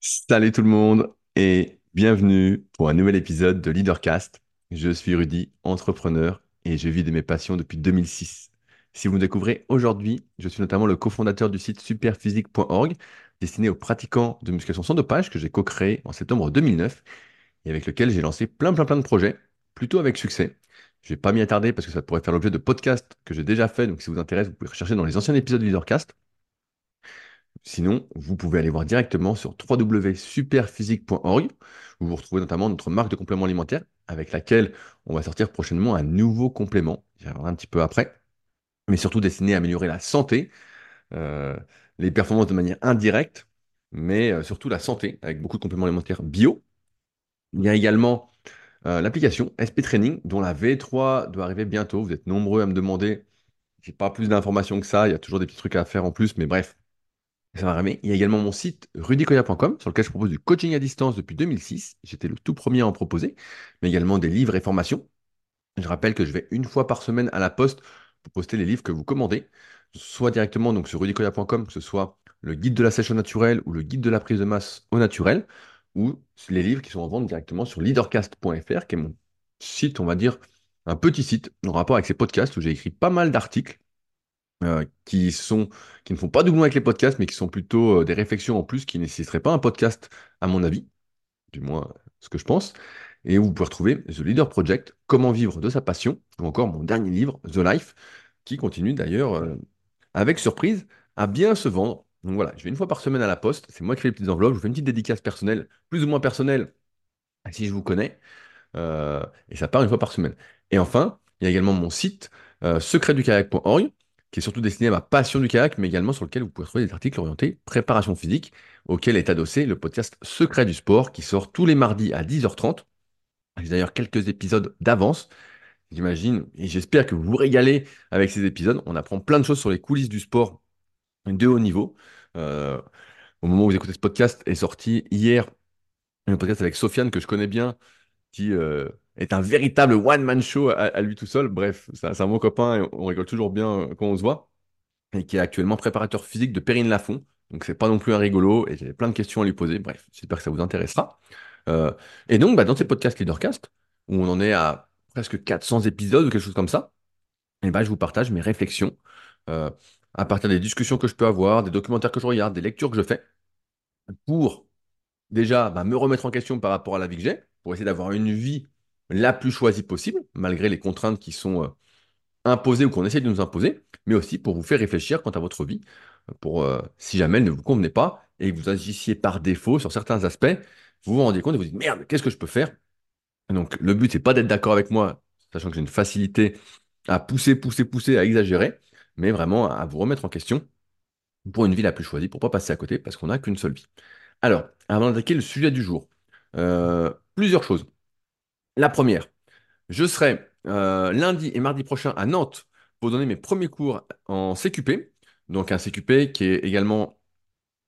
Salut tout le monde et bienvenue pour un nouvel épisode de Leadercast. Je suis Rudy, entrepreneur et je vis de mes passions depuis 2006. Si vous me découvrez aujourd'hui, je suis notamment le cofondateur du site superphysique.org destiné aux pratiquants de musculation sans dopage que j'ai co-créé en septembre 2009 et avec lequel j'ai lancé plein plein plein de projets, plutôt avec succès. Je ne vais pas m'y attarder parce que ça pourrait faire l'objet de podcasts que j'ai déjà fait, donc si vous intéresse, vous pouvez rechercher dans les anciens épisodes de Leadercast. Sinon, vous pouvez aller voir directement sur www.superphysique.org où vous retrouvez notamment notre marque de compléments alimentaires avec laquelle on va sortir prochainement un nouveau complément. J'y reviendrai un petit peu après, mais surtout destiné à améliorer la santé, euh, les performances de manière indirecte, mais euh, surtout la santé avec beaucoup de compléments alimentaires bio. Il y a également euh, l'application SP Training dont la V3 doit arriver bientôt. Vous êtes nombreux à me demander. J'ai pas plus d'informations que ça. Il y a toujours des petits trucs à faire en plus, mais bref, ça va arriver. Il y a également mon site rudicoya.com sur lequel je propose du coaching à distance depuis 2006. J'étais le tout premier à en proposer, mais également des livres et formations. Je rappelle que je vais une fois par semaine à la poste pour poster les livres que vous commandez, soit directement donc sur rudicoya.com, que ce soit le guide de la sèche au naturel ou le guide de la prise de masse au naturel, ou les livres qui sont en vente directement sur leadercast.fr, qui est mon site, on va dire, un petit site en rapport avec ces podcasts où j'ai écrit pas mal d'articles euh, qui sont, qui ne font pas doublon avec les podcasts, mais qui sont plutôt euh, des réflexions en plus qui ne nécessiteraient pas un podcast, à mon avis, du moins ce que je pense. Et où vous pouvez retrouver The Leader Project, Comment vivre de sa passion, ou encore mon dernier livre, The Life, qui continue d'ailleurs, euh, avec surprise, à bien se vendre. Donc voilà, je vais une fois par semaine à la poste, c'est moi qui fais les petites enveloppes, je vous fais une petite dédicace personnelle, plus ou moins personnelle, si je vous connais, et ça part une fois par semaine. Et enfin, il y a également mon site, secretdukayak.org, qui est surtout destiné à ma passion du kayak, mais également sur lequel vous pouvez trouver des articles orientés préparation physique, auquel est adossé le podcast Secret du sport, qui sort tous les mardis à 10h30. J'ai d'ailleurs quelques épisodes d'avance, j'imagine, et j'espère que vous vous régalez avec ces épisodes. On apprend plein de choses sur les coulisses du sport de haut niveau. Euh, au moment où vous écoutez ce podcast, est sorti hier un podcast avec Sofiane, que je connais bien, qui euh, est un véritable one-man show à, lui tout seul. Bref, c'est un bon copain et on rigole toujours bien euh, quand on se voit. Et qui est actuellement préparateur physique de Perrine Lafont. Donc c'est pas non plus un rigolo et j'ai plein de questions à lui poser. Bref, j'espère que ça vous intéressera. Euh, et donc, bah, dans ces podcasts Leadercast, où on en est à presque 400 épisodes ou quelque chose comme ça, et bah, je vous partage mes réflexions à partir des discussions que je peux avoir, des documentaires que je regarde, des lectures que je fais, pour déjà bah, me remettre en question par rapport à la vie que j'ai, pour essayer d'avoir une vie la plus choisie possible, malgré les contraintes qui sont euh, imposées ou qu'on essaie de nous imposer, mais aussi pour vous faire réfléchir quant à votre vie, pour euh, si jamais elle ne vous convenait pas et que vous agissiez par défaut sur certains aspects, vous vous rendiez compte et vous dites merde, qu'est-ce que je peux faire? Donc le but, c'est pas d'être d'accord avec moi, sachant que j'ai une facilité à pousser, pousser, pousser, à exagérer, mais vraiment à vous remettre en question pour une vie la plus choisie, pour pas passer à côté, parce qu'on n'a qu'une seule vie. Alors, avant d'attaquer le sujet du jour, euh, plusieurs choses. La première, je serai euh, lundi et mardi prochain à Nantes pour donner mes premiers cours en CQP. Donc un CQP qui est également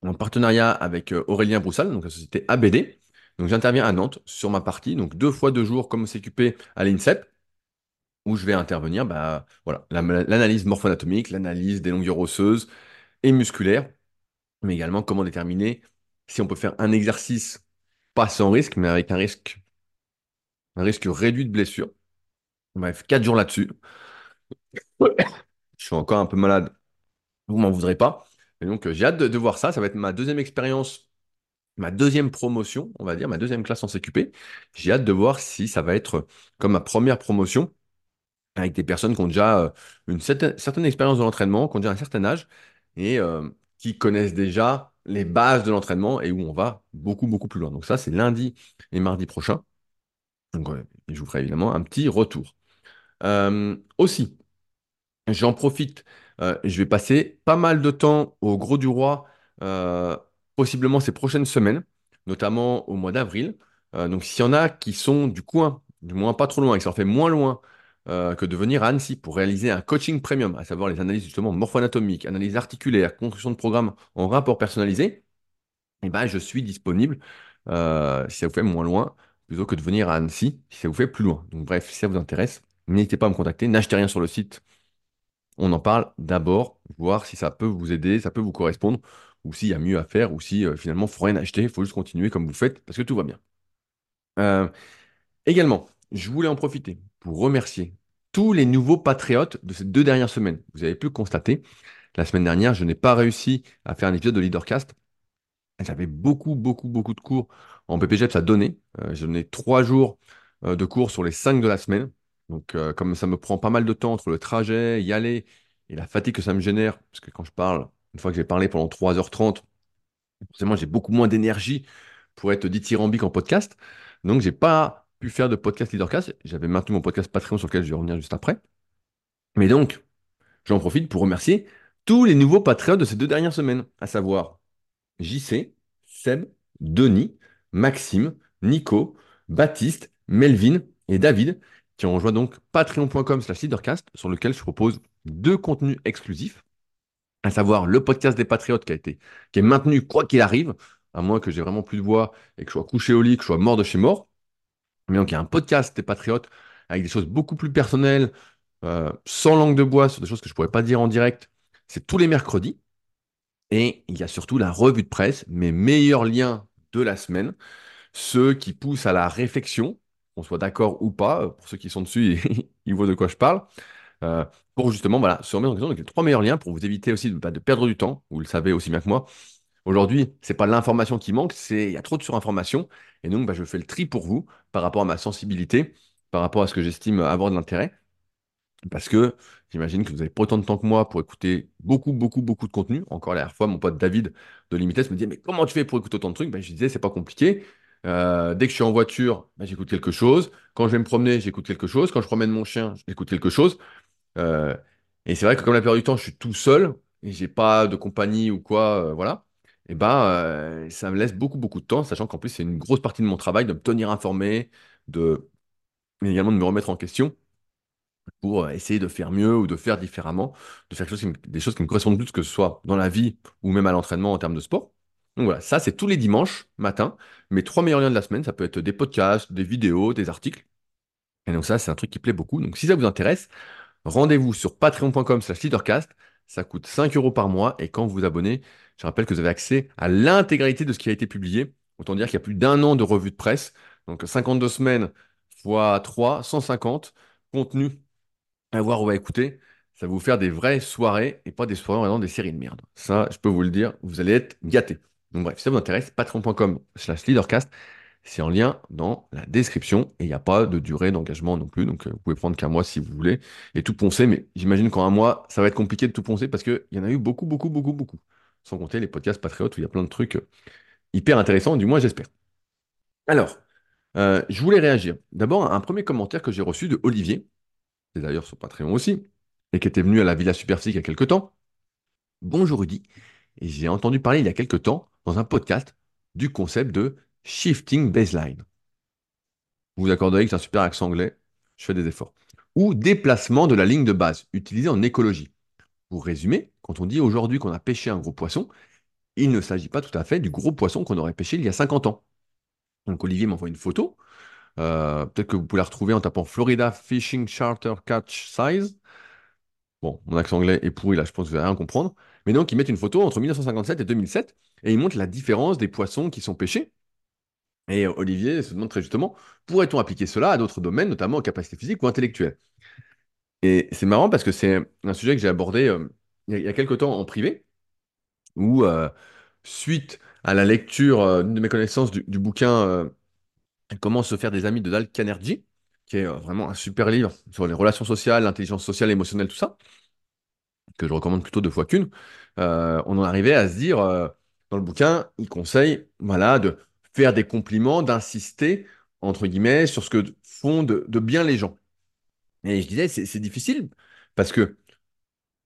en partenariat avec euh, Aurélien Broussal, donc la société ABD. Donc j'interviens à Nantes sur ma partie, donc deux fois deux jours comme CQP à l'INSEP, où je vais intervenir, bah, voilà, l'analyse morpho-anatomique, l'analyse des longueurs osseuses et musculaires, mais également comment déterminer si on peut faire un exercice pas sans risque, mais avec un risque, un risque réduit de blessure. Bref, quatre jours là-dessus. Je suis encore un peu malade. Vous m'en voudrez pas. Et donc, euh, j'ai hâte de, voir ça. Ça va être ma deuxième expérience, ma deuxième promotion, on va dire, ma deuxième classe en CQP. J'ai hâte de voir si ça va être comme ma première promotion avec des personnes qui ont déjà euh, une certaine, expérience de l'entraînement, qui ont déjà un certain âge et euh, qui connaissent déjà les bases de l'entraînement et où on va beaucoup, beaucoup plus loin. Donc ça, c'est lundi et mardi prochain. Donc, je vous ferai évidemment un petit retour. Euh, aussi, j'en profite, euh, je vais passer pas mal de temps au Gros du Roi, euh, possiblement ces prochaines semaines, notamment au mois d'avril. donc s'il y en a qui sont du coin, du moins pas trop loin, et qui s'en fait moins loin que de venir à Annecy pour réaliser un coaching premium, à savoir les analyses justement morpho-anatomiques, analyses articulaires, construction de programmes en rapport personnalisé, eh ben, je suis disponible si ça vous fait moins loin plutôt que de venir à Annecy si ça vous fait plus loin. Donc bref, si ça vous intéresse, n'hésitez pas à me contacter. N'achetez rien sur le site. On en parle d'abord, voir si ça peut vous aider, ça peut vous correspondre. ou s'il y a mieux à faire, ou si euh, finalement, il faut rien acheter, il faut juste continuer comme vous faites, parce que tout va bien. Euh, également, je voulais en profiter pour remercier tous les nouveaux patriotes de ces deux dernières semaines. Vous avez pu constater, la semaine dernière, je n'ai pas réussi à faire un épisode de Leadercast. J'avais beaucoup, beaucoup, beaucoup de cours en BPGEPS à donner. Euh, J'ai donné trois jours euh, de cours sur les cinq de la semaine. Donc, euh, comme ça me prend pas mal de temps entre le trajet, y aller et la fatigue que ça me génère, parce que quand je parle, une fois que j'ai parlé pendant 3h30, forcément, j'ai beaucoup moins d'énergie pour être dithyrambique en podcast. Donc, j'ai pas pu faire de podcast Leadercast. J'avais maintenu mon podcast Patreon sur lequel je vais revenir juste après. Mais donc, j'en profite pour remercier tous les nouveaux patriotes de ces deux dernières semaines, à savoir JC, Seb, Denis, Maxime, Nico, Baptiste, Melvin et David, qui ont rejoint donc patreon.com slash leadercast, sur lequel je propose deux contenus exclusifs, à savoir le podcast des patriotes qui a été, qui est maintenu quoi qu'il arrive, à moins que j'ai vraiment plus de voix et que je sois couché au lit, que je sois mort de chez mort. Mais donc il y a un podcast des patriotes avec des choses beaucoup plus personnelles, euh, sans langue de bois, sur des choses que je ne pourrais pas dire en direct. C'est tous les mercredis. Et il y a surtout la revue de presse, mes meilleurs liens de la semaine, ceux qui poussent à la réflexion, qu'on soit d'accord ou pas, pour ceux qui sont dessus, ils voient de quoi je parle, euh, pour justement voilà, se remettre en question. Donc, les trois meilleurs liens pour vous éviter aussi de, bah, de perdre du temps, vous le savez aussi bien que moi. Aujourd'hui, c'est pas l'information qui manque, c'est il y a trop de surinformation. Et donc, bah, je fais le tri pour vous par rapport à ma sensibilité, par rapport à ce que j'estime avoir de l'intérêt. Parce que j'imagine que vous n'avez pas autant de temps que moi pour écouter beaucoup, beaucoup, beaucoup de contenu. Encore la dernière fois, mon pote David de Limites me disait Mais comment tu fais pour écouter autant de trucs? Ben, Je disais C'est pas compliqué. Euh, dès que je suis en voiture, ben, j'écoute quelque chose. Quand je vais me promener, j'écoute quelque chose. Quand je promène mon chien, j'écoute quelque chose. Euh, et c'est vrai que comme la plupart du temps, je suis tout seul et j'ai pas de compagnie ou quoi, euh, voilà. Et ben, euh, ça me laisse beaucoup, beaucoup de temps, sachant qu'en plus, c'est une grosse partie de mon travail de me tenir informé, de mais également de me remettre en question pour essayer de faire mieux ou de faire différemment, de faire des choses qui me correspondent plus, que ce soit dans la vie ou même à l'entraînement en termes de sport. Donc voilà, ça c'est tous les dimanches matin. Mes trois meilleurs liens de la semaine, ça peut être des podcasts, des vidéos, des articles. Et donc ça, c'est un truc qui plaît beaucoup. Donc si ça vous intéresse, rendez-vous sur patreon.com slash leadercast. Ça coûte 5 euros par mois. Et quand vous vous abonnez, je rappelle que vous avez accès à l'intégralité de ce qui a été publié. Autant dire qu'il y a plus d'un an de revue de presse. Donc 52 semaines fois 3, 150 contenus à voir ou à écouter, ça va vous faire des vraies soirées et pas des soirées en des séries de merde. Ça, je peux vous le dire, vous allez être gâtés. Donc bref, si ça vous intéresse, patreon.com slash leadercast, c'est en lien dans la description et il n'y a pas de durée d'engagement non plus. Donc euh, vous pouvez prendre qu'un mois si vous voulez et tout poncer. Mais j'imagine qu'en un mois, ça va être compliqué de tout poncer parce qu'il y en a eu beaucoup, beaucoup, beaucoup, beaucoup. Sans compter les podcasts patriotes où il y a plein de trucs euh, hyper intéressants, du moins j'espère. Alors, euh, je voulais réagir. D'abord, à un premier commentaire que j'ai reçu de Olivier c'est d'ailleurs sur Patreon aussi, et qui était venu à la Villa Superphysique il y a quelques temps. Bonjour Rudy, j'ai entendu parler il y a quelques temps dans un podcast du concept de shifting baseline. Vous vous accorderez que c'est un super accent anglais, je fais des efforts. Ou déplacement de la ligne de base, utilisé en écologie. Pour résumer, quand on dit aujourd'hui qu'on a pêché un gros poisson, il ne s'agit pas tout à fait du gros poisson qu'on aurait pêché il y a 50 ans. Donc Olivier m'envoie une photo euh, peut-être que vous pouvez la retrouver en tapant Florida Fishing Charter Catch Size. Bon, mon accent anglais est pourri là, je pense que vous allez rien comprendre. Mais donc, ils mettent une photo entre 1957 et 2007 et ils montrent la différence des poissons qui sont pêchés. Et euh, Olivier se demande très justement, pourrait-on appliquer cela à d'autres domaines, notamment aux capacités physiques ou intellectuelles? Et c'est marrant parce que c'est un sujet que j'ai abordé euh, il y a, quelques temps en privé, où euh, suite à la lecture de mes connaissances du, bouquin Comment se faire des amis de Dal Carnegie, qui est vraiment un super livre sur les relations sociales, l'intelligence sociale, émotionnelle, tout ça, que je recommande plutôt deux fois qu'une. On en arrivait à se dire, dans le bouquin, il conseille voilà, de faire des compliments, d'insister, entre guillemets, sur ce que font de, bien les gens. Et je disais, c'est difficile, parce que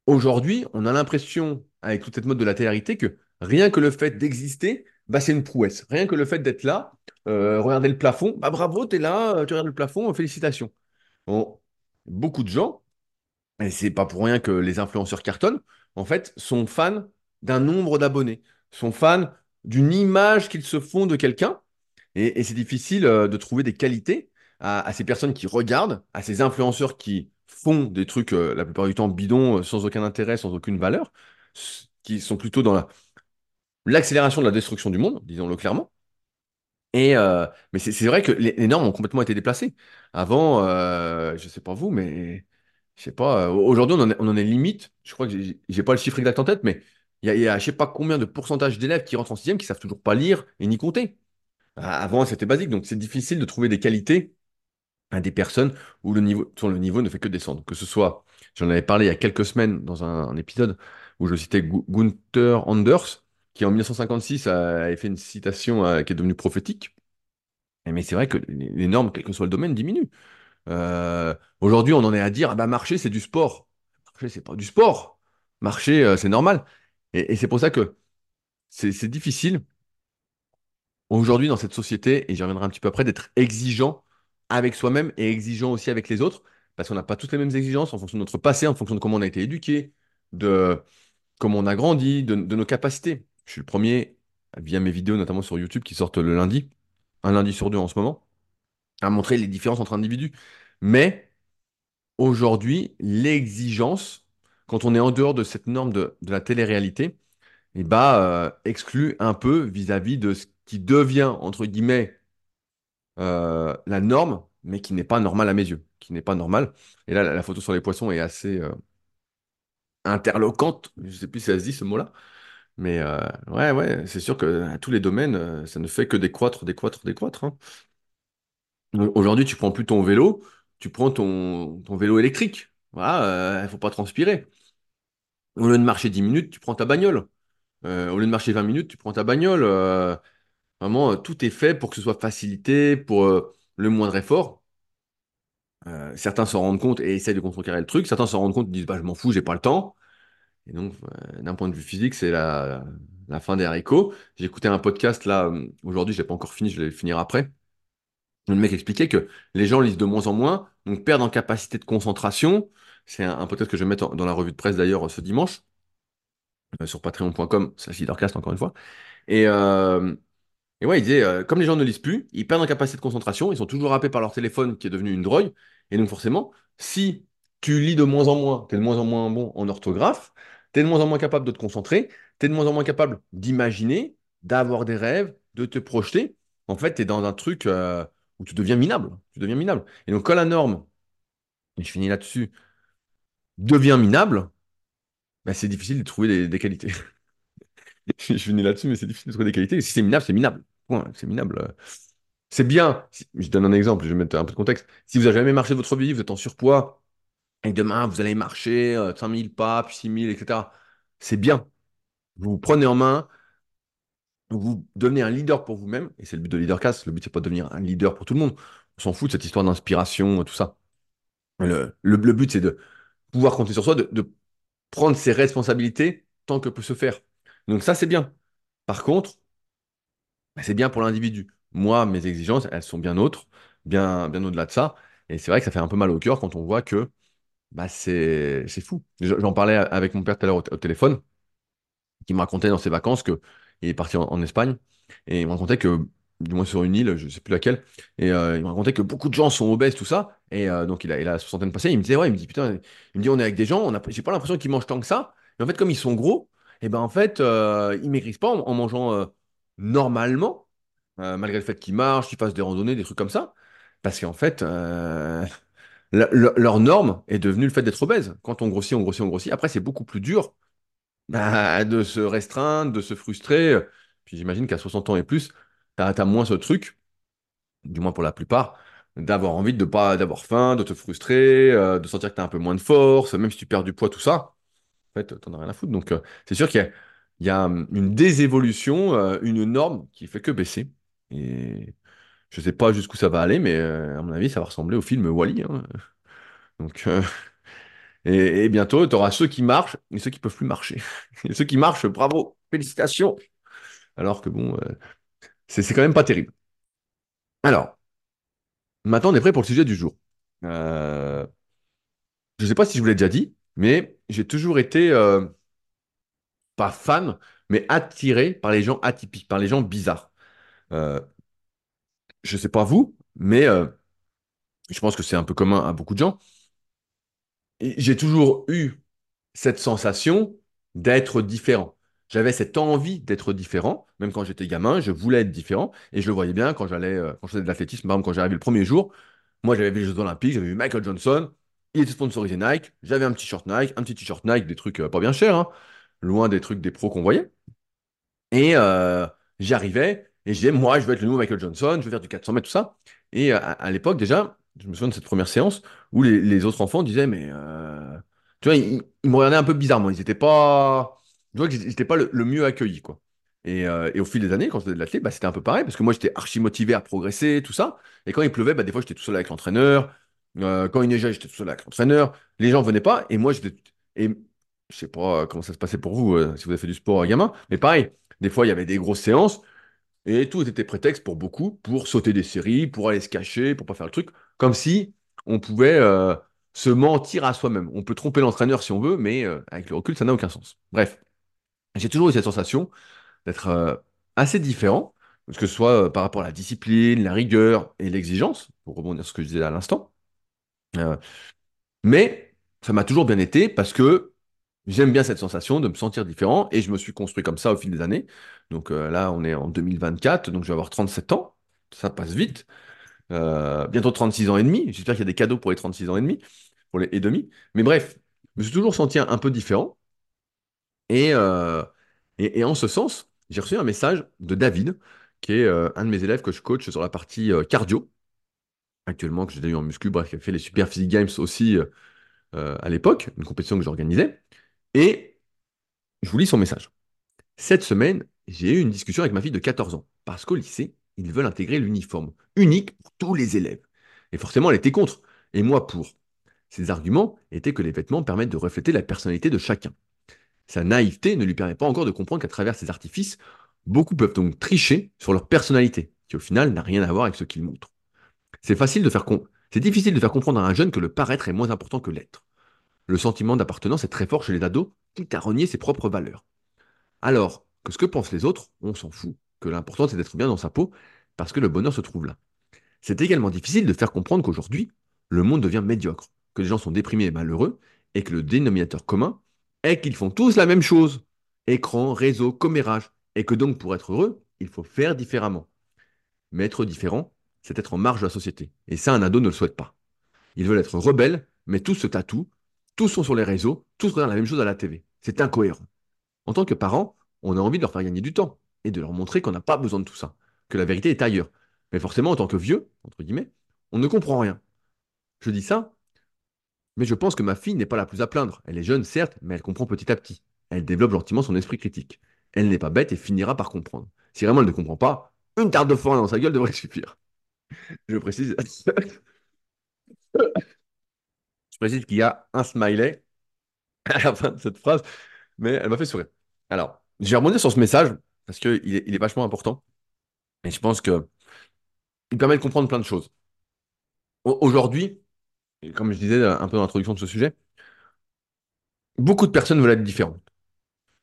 aujourd'hui, on a l'impression, avec toute cette mode de la télérité, que rien que le fait d'exister, bah, c'est une prouesse. Rien que le fait d'être là, euh, regarder le plafond, bah bravo, t'es là, euh, tu regardes le plafond, félicitations. Beaucoup de gens, et c'est pas pour rien que les influenceurs cartonnent, en fait, sont fans d'un nombre d'abonnés, sont fans d'une image qu'ils se font de quelqu'un, et, c'est difficile euh, de trouver des qualités à, ces personnes qui regardent, à ces influenceurs qui font des trucs euh, la plupart du temps bidons, euh, sans aucun intérêt, sans aucune valeur, qui sont plutôt dans la l'accélération de la destruction du monde, disons-le clairement. Et mais c'est vrai que les, normes ont complètement été déplacées. Avant, euh, je sais pas vous, mais je sais pas. Aujourd'hui, on en est, on en est limite. Je crois que j'ai j'ai pas le chiffre exact en tête, mais il y a, je sais pas combien de pourcentage d'élèves qui rentrent en sixième qui savent toujours pas lire et ni compter. Avant, c'était basique, donc c'est difficile de trouver des qualités à des personnes où le niveau, sur le niveau ne fait que descendre. Que ce soit, j'en avais parlé il y a quelques semaines dans un, épisode où je citais Gu- Gunther Anders, qui en 1956 a, avait fait une citation euh, qui est devenue prophétique. Mais c'est vrai que les les normes, quel que soit le domaine, diminuent. Euh, aujourd'hui, on en est à dire, ah bah marcher, c'est du sport. Marcher, c'est pas du sport. Marcher, euh, c'est normal. Et, c'est pour ça que c'est difficile aujourd'hui dans cette société, et j'y reviendrai un petit peu après, d'être exigeant avec soi-même et exigeant aussi avec les autres, parce qu'on n'a pas toutes les mêmes exigences en fonction de notre passé, en fonction de comment on a été éduqué, de comment on a grandi, de nos capacités. Je suis le premier, via mes vidéos, notamment sur YouTube, qui sortent le lundi, un lundi sur deux en ce moment, à montrer les différences entre individus. Mais aujourd'hui, l'exigence, quand on est en dehors de cette norme de, la télé-réalité, eh bah, euh, exclut un peu vis-à-vis de ce qui devient, entre guillemets, euh, la norme, mais qui n'est pas normal à mes yeux, qui n'est pas normal. Et là, la, photo sur les poissons est assez euh, interloquante, je sais plus si ça se dit ce mot-là, mais ouais, ouais, c'est sûr que tous les domaines, ça ne fait que décroître, décroître, décroître. hein. Aujourd'hui, tu prends plus ton vélo, tu prends ton, vélo électrique. Voilà, il faut pas transpirer. Au lieu de marcher 10 minutes, tu prends ta bagnole. Euh, au lieu de marcher 20 minutes, tu prends ta bagnole. Euh, vraiment, euh, tout est fait pour que ce soit facilité, pour le moindre effort. Certains s'en rendent compte et essayent de contrecarrer le truc. Certains s'en rendent compte et disent, bah, je m'en fous, j'ai pas le temps. Et donc, d'un point de vue physique, c'est la, fin des haricots. J'ai écouté un podcast là, aujourd'hui, je l'ai pas encore fini, je vais le finir après. Le mec expliquait que les gens lisent de moins en moins, donc perdent en capacité de concentration. C'est un, un podcast que je vais mettre dans la revue de presse d'ailleurs ce dimanche, euh, sur patreon.com, slash leadercast encore une fois. Et, euh, ouais, il disait, euh, comme les gens ne lisent plus, ils perdent en capacité de concentration, ils sont toujours happés par leur téléphone qui est devenu une drogue. Et donc forcément, si tu lis de moins en moins, tu es de moins en moins bon en orthographe, tu es de moins en moins capable de te concentrer, tu es de moins en moins capable d'imaginer, d'avoir des rêves, de te projeter. En fait, tu es dans un truc où tu deviens minable. Tu deviens minable. Et donc quand la norme, et je finis là-dessus, devient minable, bah, c'est difficile de trouver des, qualités. Je finis là-dessus, mais c'est difficile de trouver des qualités. Si c'est minable, c'est minable. C'est minable. euh, C'est bien, je donne un exemple, je vais mettre un peu de contexte. Si vous n'avez jamais marché votre vie, vous êtes en surpoids, et demain vous allez marcher euh, 5000 pas, puis 6000, etc. C'est bien. Vous vous prenez en main, vous devenez un leader pour vous-même, et c'est le but de Leadercast. Le but, c'est pas de devenir un leader pour tout le monde. On s'en fout de cette histoire d'inspiration, tout ça. Le, le- but, c'est de pouvoir compter sur soi, de, prendre ses responsabilités tant que peut se faire. Donc ça, c'est bien. Par contre, bah, c'est bien pour l'individu. Moi, mes exigences, elles sont bien autres, bien, bien au-delà de ça. Et c'est vrai que ça fait un peu mal au cœur quand on voit que bah, c'est, fou. J'en parlais avec mon père tout à l'heure au téléphone, qui me racontait dans ses vacances que il est parti en, Espagne, et il me racontait que, du moins sur une île, je sais plus laquelle, et euh, il me racontait que beaucoup de gens sont obèses, tout ça, et euh, donc il a, il a la soixantaine passée, il me disait, ouais, il me dit, putain, il me dit, on est avec des gens, j'ai pas l'impression qu'ils mangent tant que ça, mais en fait, comme ils sont gros, et ben en fait, euh, ils maigrissent pas en, mangeant euh, normalement, malgré le fait qu'ils marchent, qu'ils fassent des randonnées, des trucs comme ça, parce qu'en fait, le- le- leur norme est devenue le fait d'être obèse. Quand on grossit, on grossit, on grossit. Après, c'est beaucoup plus dur bah, de se restreindre, de se frustrer. Puis j'imagine qu'à 60 ans et plus, t'as, t'as moins ce truc, du moins pour la plupart, d'avoir envie de pas d'avoir faim, de te frustrer, euh, de sentir que t'as un peu moins de force, même si tu perds du poids, tout ça. En fait, t'en as rien à foutre. Donc, euh, c'est sûr qu'il y a, hum, une désévolution, euh, une norme qui fait que baisser. Et je sais pas jusqu'où ça va aller, mais euh, à mon avis, ça va ressembler au film Wall-E. hein. Donc, euh, et, bientôt, tu auras ceux qui marchent et ceux qui peuvent plus marcher. Et ceux qui marchent, bravo, félicitations. Alors que bon, euh, c'est quand même pas terrible. Alors, maintenant, on est prêt pour le sujet du jour. Euh, je sais pas si je vous l'ai déjà dit, mais j'ai toujours été, euh, pas fan, mais attiré par les gens atypiques, par les gens bizarres. Je sais pas vous, mais je pense que c'est un peu commun à beaucoup de gens. J'ai toujours eu cette sensation d'être différent. j'avais cette envie d'être différent. Même quand j'étais gamin, je voulais être différent. Et je le voyais bien quand j'allais, euh, quand je faisais de l'athlétisme. Par exemple, quand j'arrivais le premier jour, moi, j'avais vu les Jeux Olympiques, j'avais vu Michael Johnson. Il était sponsorisé Nike. J'avais un petit short Nike, un petit t-shirt Nike, des trucs euh, pas bien chers, hein, loin des trucs des pros qu'on voyait. Et euh, j'y arrivais et je disais, moi, je veux être le nouveau Michael Johnson, je veux faire du 400 mètres, tout ça. Et à l'époque, déjà, je me souviens de cette première séance où les, autres enfants disaient, mais euh, tu vois, ils, ils me regardaient un peu bizarrement. Ils étaient pas, vois j'étais pas le, mieux accueilli, quoi. Et, euh, et au fil des années, quand je faisais de l'athlète, bah, c'était un peu pareil parce que moi, j'étais archi motivé à progresser, tout ça. Et quand il pleuvait, bah, des fois, j'étais tout seul avec l'entraîneur. Euh, quand il neigeait, j'étais tout seul avec l'entraîneur. Les gens venaient pas et moi, j'étais. Et je sais pas comment ça se passait pour vous, si vous avez fait du sport à gamin, mais pareil. Des fois, il y avait des grosses séances et tout était prétexte pour beaucoup pour sauter des séries, pour aller se cacher, pour pas faire le truc, comme si on pouvait euh, se mentir à soi-même. On peut tromper l'entraîneur si on veut, mais euh, avec le recul, ça n'a aucun sens. Bref, j'ai toujours eu cette sensation d'être euh, assez différent, que ce soit par rapport à la discipline, la rigueur et l'exigence, pour rebondir sur ce que je disais à l'instant. Mais ça m'a toujours bien été parce que j'aime bien cette sensation de me sentir différent et je me suis construit comme ça au fil des années. Donc euh, là, on est en 2024, donc je vais avoir 37 ans. Ça passe vite. Euh, bientôt 36 ans et demi. J'espère qu'il y a des cadeaux pour les 36 ans et demi, pour les et demi. Mais bref, je me suis toujours senti un, peu différent. Et, euh, et, en ce sens, j'ai reçu un message de David, qui est un de mes élèves que je coach sur la partie cardio, actuellement, que j'ai eu en muscu, bref, qui a fait les Super Physique Games aussi à l'époque, une compétition que j'organisais. Et je vous lis son message. Cette semaine, j'ai eu une discussion avec ma fille de 14 ans, parce qu'au lycée, ils veulent intégrer l'uniforme, unique pour tous les élèves. Et forcément, elle était contre, et moi pour. Ses arguments étaient que les vêtements permettent de refléter la personnalité de chacun. Sa naïveté ne lui permet pas encore de comprendre qu'à travers ces artifices, beaucoup peuvent donc tricher sur leur personnalité, qui au final n'a rien à voir avec ce qu'ils montrent. C'est facile c'est difficile de faire comprendre à un jeune que le paraître est moins important que l'être. Le sentiment d'appartenance est très fort chez les ados, quitte à renier ses propres valeurs. Alors que ce que pensent les autres, on s'en fout, que l'important c'est d'être bien dans sa peau, parce que le bonheur se trouve là. C'est également difficile de faire comprendre qu'aujourd'hui, le monde devient médiocre, que les gens sont déprimés et malheureux, et que le dénominateur commun est qu'ils font tous la même chose. Écran, réseau, commérage, et que donc pour être heureux, il faut faire différemment. Mais être différent, c'est être en marge de la société. Et ça, un ado ne le souhaite pas. Ils veulent être rebelles, mais tous se tatouent, tous sont sur les réseaux, tous regardent la même chose à la TV. C'est incohérent. En tant que parent, on a envie de leur faire gagner du temps et de leur montrer qu'on n'a pas besoin de tout ça, que la vérité est ailleurs. Mais forcément, en tant que vieux, entre guillemets, on ne comprend rien. Je dis ça, mais je pense que ma fille n'est pas la plus à plaindre. Elle est jeune, certes, mais elle comprend petit à petit. Elle développe gentiment son esprit critique. Elle n'est pas bête et finira par comprendre. Si vraiment elle ne comprend pas, une tarte de forain dans sa gueule devrait suffire. Je précise, je précise qu'il y a un smiley à la fin de cette phrase, mais elle m'a fait sourire. Alors, je vais sur ce message parce qu'il est, il est vachement important et je pense que il permet de comprendre plein de choses. Au- Aujourd'hui, comme je disais un peu dans l'introduction de ce sujet, beaucoup de personnes veulent être différentes.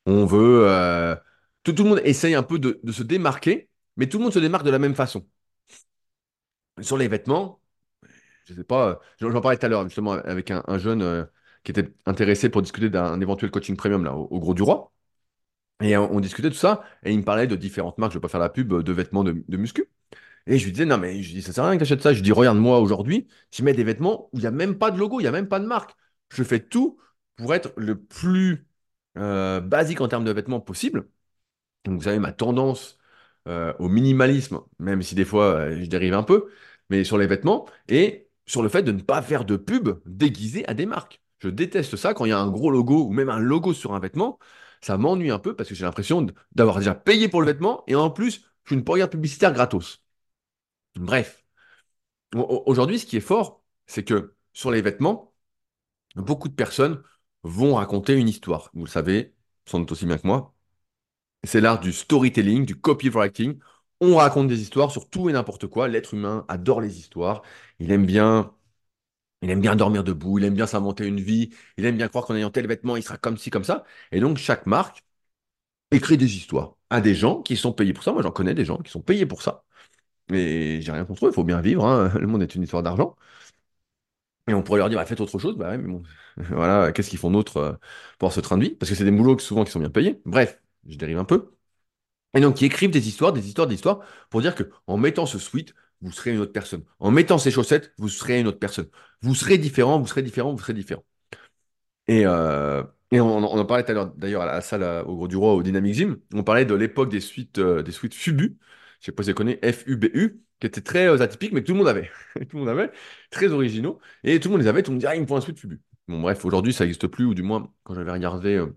On veut, euh, tout, le monde essaye un peu de se démarquer, mais tout le monde se démarque de la même façon. Sur les vêtements, je sais pas, j'en parlais tout à l'heure justement avec un, un jeune euh, qui était intéressé pour discuter d'un éventuel coaching premium là, au, Gros du Roi. Et on, discutait de tout ça, et il me parlait de différentes marques, je ne vais pas faire la pub, de vêtements de, muscu. Et je lui disais, non, mais je dis, ça sert à rien que j'achète ça. Je dis, regarde-moi aujourd'hui, je mets des vêtements où il n'y a même pas de logo, il n'y a même pas de marque. Je fais tout pour être le plus euh, basique en termes de vêtements possible. Donc, vous savez, ma tendance euh, au minimalisme, même si des fois je dérive un peu, mais sur les vêtements et sur le fait de ne pas faire de pub déguisée à des marques. Je déteste ça quand il y a un gros logo ou même un logo sur un vêtement. Ça m'ennuie un peu parce que j'ai l'impression d'avoir déjà payé pour le vêtement et en plus, je suis une regarde publicitaire gratos. Bref, Au- au- aujourd'hui, ce qui est fort, c'est que sur les vêtements, beaucoup de personnes vont raconter une histoire. Vous le savez, sans doute aussi bien que moi. C'est l'art du storytelling, du copywriting. On raconte des histoires sur tout et n'importe quoi. L'être humain adore les histoires. Il aime bien, dormir debout. Il aime bien s'inventer une vie. Il aime bien croire qu'en ayant tel vêtement, il sera comme ci, comme ça. Et donc, chaque marque écrit des histoires à des gens qui sont payés pour ça. Moi, j'en connais des gens qui sont payés pour ça. Et j'ai rien contre eux. Il faut bien vivre. hein. Le monde est une histoire d'argent. Et on pourrait leur dire, bah, faites autre chose. Bah mais voilà, qu'est-ce qu'ils font d'autre euh, pour avoir ce train de vie? Parce que c'est des boulots souvent qui sont bien payés. Bref. je dérive un peu. Et donc, qui écrivent des histoires, des histoires, des histoires, pour dire que en mettant ce sweat, vous serez une autre personne. En mettant ces chaussettes, vous serez une autre personne. Vous serez différent, vous serez différent, vous serez différent. Et, euh, on, en parlait tout à l'heure, d'ailleurs, à la salle à- au Gros du Roi, au Dynamic Gym. On parlait de l'époque des suites, euh, des Fubu. Je sais pas si vous connaissez, F-U-B-U, qui étaient très euh, atypiques, mais tout le monde avait. Tout le monde avait, très originaux. Et tout le monde les avait, tout le monde disait, ah, il me faut un suite Fubu. Bon, bref, aujourd'hui, ça n'existe plus, ou du moins, quand j'avais regardé, euh,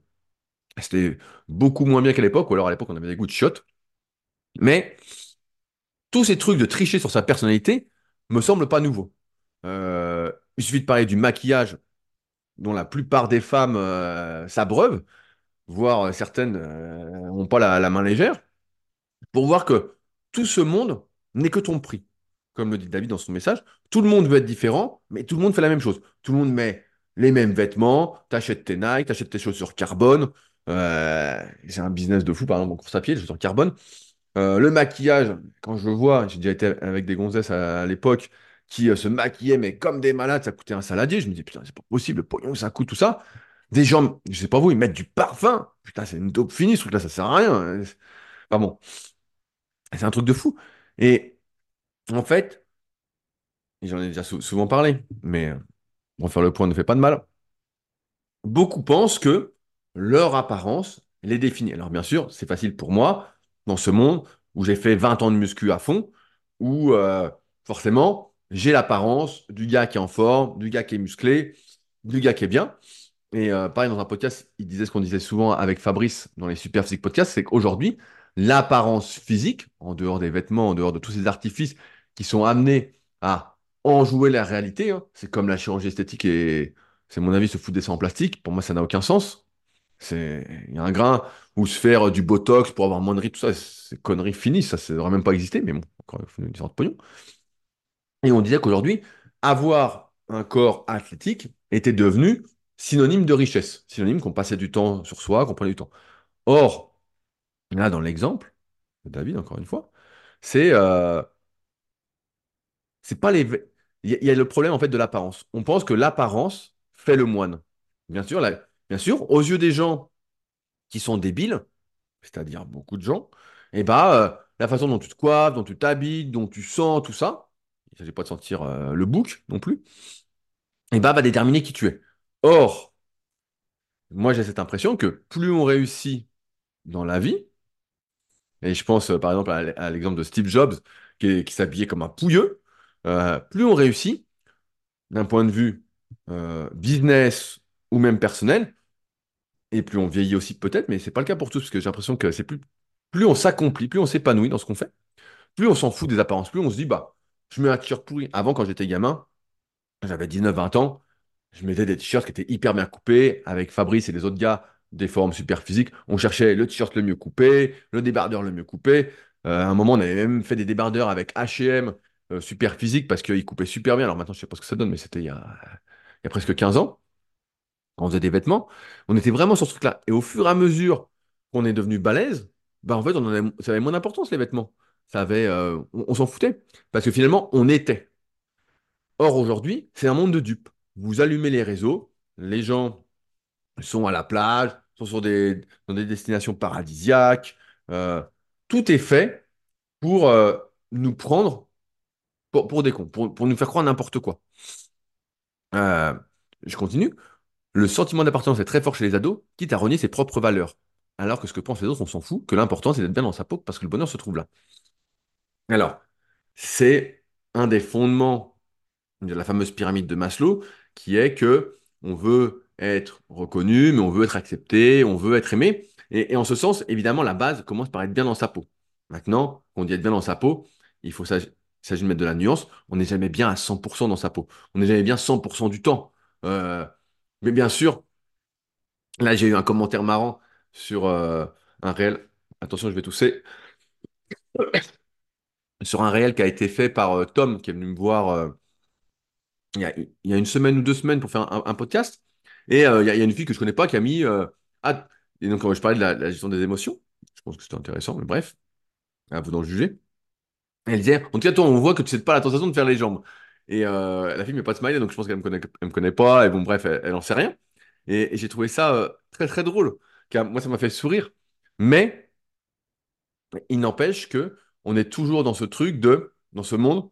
c'était beaucoup moins bien qu'à l'époque, ou alors à l'époque, on avait des goûts de chiottes. Mais tous ces trucs de tricher sur sa personnalité me semblent pas nouveaux. Euh, il suffit de parler du maquillage dont la plupart des femmes euh, s'abreuvent, voire euh, certaines n'ont pas la, la main légère, pour voir que tout ce monde n'est que ton prix. Comme le dit David dans son message, tout le monde veut être différent, mais tout le monde fait la même chose. Tout le monde met les mêmes vêtements, t'achètes tes Nike, t'achètes tes chaussures carbone. Euh, c'est un business de fou, par exemple, en course à pied, les chaussures carbone. Euh, le maquillage, quand je vois, j'ai déjà été avec des gonzesses à, l'époque qui euh, se maquillaient, mais comme des malades, ça coûtait un saladier. Je me dis, putain, c'est pas possible, le pognon, ça coûte tout ça. Des gens, je sais pas vous, ils mettent du parfum. Putain, c'est une dope finie, ce truc-là, ça sert à rien. Enfin bon, c'est un truc de fou. Et en fait, j'en ai déjà sou- souvent parlé, mais euh, refaire le point ne fait pas de mal. Beaucoup pensent que leur apparence les définit. Alors bien sûr, c'est facile pour moi, dans ce monde où j'ai fait 20 ans de muscu à fond, où euh, forcément, j'ai l'apparence du gars qui est en forme, du gars qui est musclé, du gars qui est bien. Et euh, pareil, dans un podcast, il disait ce qu'on disait souvent avec Fabrice dans les Super Physique Podcasts, c'est qu'aujourd'hui, l'apparence physique, en dehors des vêtements, en dehors de tous ces artifices qui sont amenés à enjouer la réalité, hein, c'est comme la chirurgie esthétique et, c'est mon avis, se foutre des seins en plastique. Pour moi, ça n'a aucun sens. C'est, il y a un grain ou se faire du botox pour avoir moins de rides, tout ça, c'est conneries finies, ça, ça devrait même pas exister, mais bon, encore une histoire de pognon. Et on disait qu'aujourd'hui, avoir un corps athlétique était devenu synonyme de richesse, synonyme qu'on passait du temps sur soi, qu'on prenait du temps. Or, là, dans l'exemple de David, encore une fois, c'est euh, c'est pas les. Il y, a le problème en fait de l'apparence. On pense que l'apparence fait le moine. Bien sûr, là, bien sûr, aux yeux des gens qui sont débiles, c'est-à-dire beaucoup de gens, et bah, euh, la façon dont tu te coiffes, dont tu t'habilles, dont tu sens, tout ça, il ne s'agit pas de sentir euh, le bouc non plus, et bah, va déterminer qui tu es. Or, moi j'ai cette impression que plus on réussit dans la vie, et je pense euh, par exemple à, l'exemple de Steve Jobs qui, s'habillait comme un pouilleux, plus on réussit d'un point de vue business ou même personnel, et plus on vieillit aussi peut-être, mais c'est pas le cas pour tous, parce que j'ai l'impression que c'est plus, plus on s'accomplit, plus on s'épanouit dans ce qu'on fait, plus on s'en fout des apparences, plus on se dit, bah, je mets un t-shirt pourri. Avant, quand j'étais gamin, j'avais 19-20 ans, je mettais des t-shirts qui étaient hyper bien coupés, avec Fabrice et les autres gars, des formes super physiques. On cherchait le t-shirt le mieux coupé, le débardeur le mieux coupé. Euh, à un moment, on avait même fait des débardeurs avec H&M super physique parce qu'ils coupaient super bien. Alors maintenant, je sais pas ce que ça donne, mais c'était il y a, il y a presque 15 ans on faisait des vêtements, on était vraiment sur ce truc-là. Et au fur et à mesure qu'on est devenu balèze, bah en fait, on avait- ça avait moins d'importance, les vêtements. Euh, on, s'en foutait. Parce que finalement, on était. Or, aujourd'hui, c'est un monde de dupes. Vous allumez les réseaux, les gens sont à la plage, sont sur des, dans des destinations paradisiaques. euh, tout est fait pour euh, nous prendre pour, des cons, pour, nous faire croire n'importe quoi. Je continue. Le sentiment d'appartenance est très fort chez les ados, quitte à renier ses propres valeurs. Alors que ce que pensent les autres, on s'en fout, que l'important c'est d'être bien dans sa peau parce que le bonheur se trouve là. Alors, c'est un des fondements de la fameuse pyramide de Maslow qui est que on veut être reconnu, mais on veut être accepté, on veut être aimé. Et, en ce sens, évidemment, la base commence par être bien dans sa peau. Maintenant, quand on dit être bien dans sa peau, il faut s'ag- il s'agit de mettre de la nuance. On n'est jamais bien à 100% dans sa peau. On n'est jamais bien 100% du temps. Euh, mais bien sûr, Là, j'ai eu un commentaire marrant sur euh, un réel. Attention, je vais tousser. Sur un réel qui a été fait par euh, Tom, qui est venu me voir euh, il y a, une semaine ou deux semaines pour faire un, podcast. Et il y a, une fille que je connais pas qui a mis. et donc, quand je parlais de la, gestion des émotions, je pense que c'était intéressant, mais bref, à vous d'en juger. Elle disait, en tout cas, toi, on voit que tu n'as pas la tentation de faire les jambes. Et euh, la fille met pas de smiley, donc je pense qu'elle me connaît, me connaît pas. Et bon, bref, elle, elle en sait rien. Et, et j'ai trouvé ça euh, très, très drôle. Car moi, ça m'a fait sourire. Mais il n'empêche que on est toujours dans ce truc de, dans ce monde,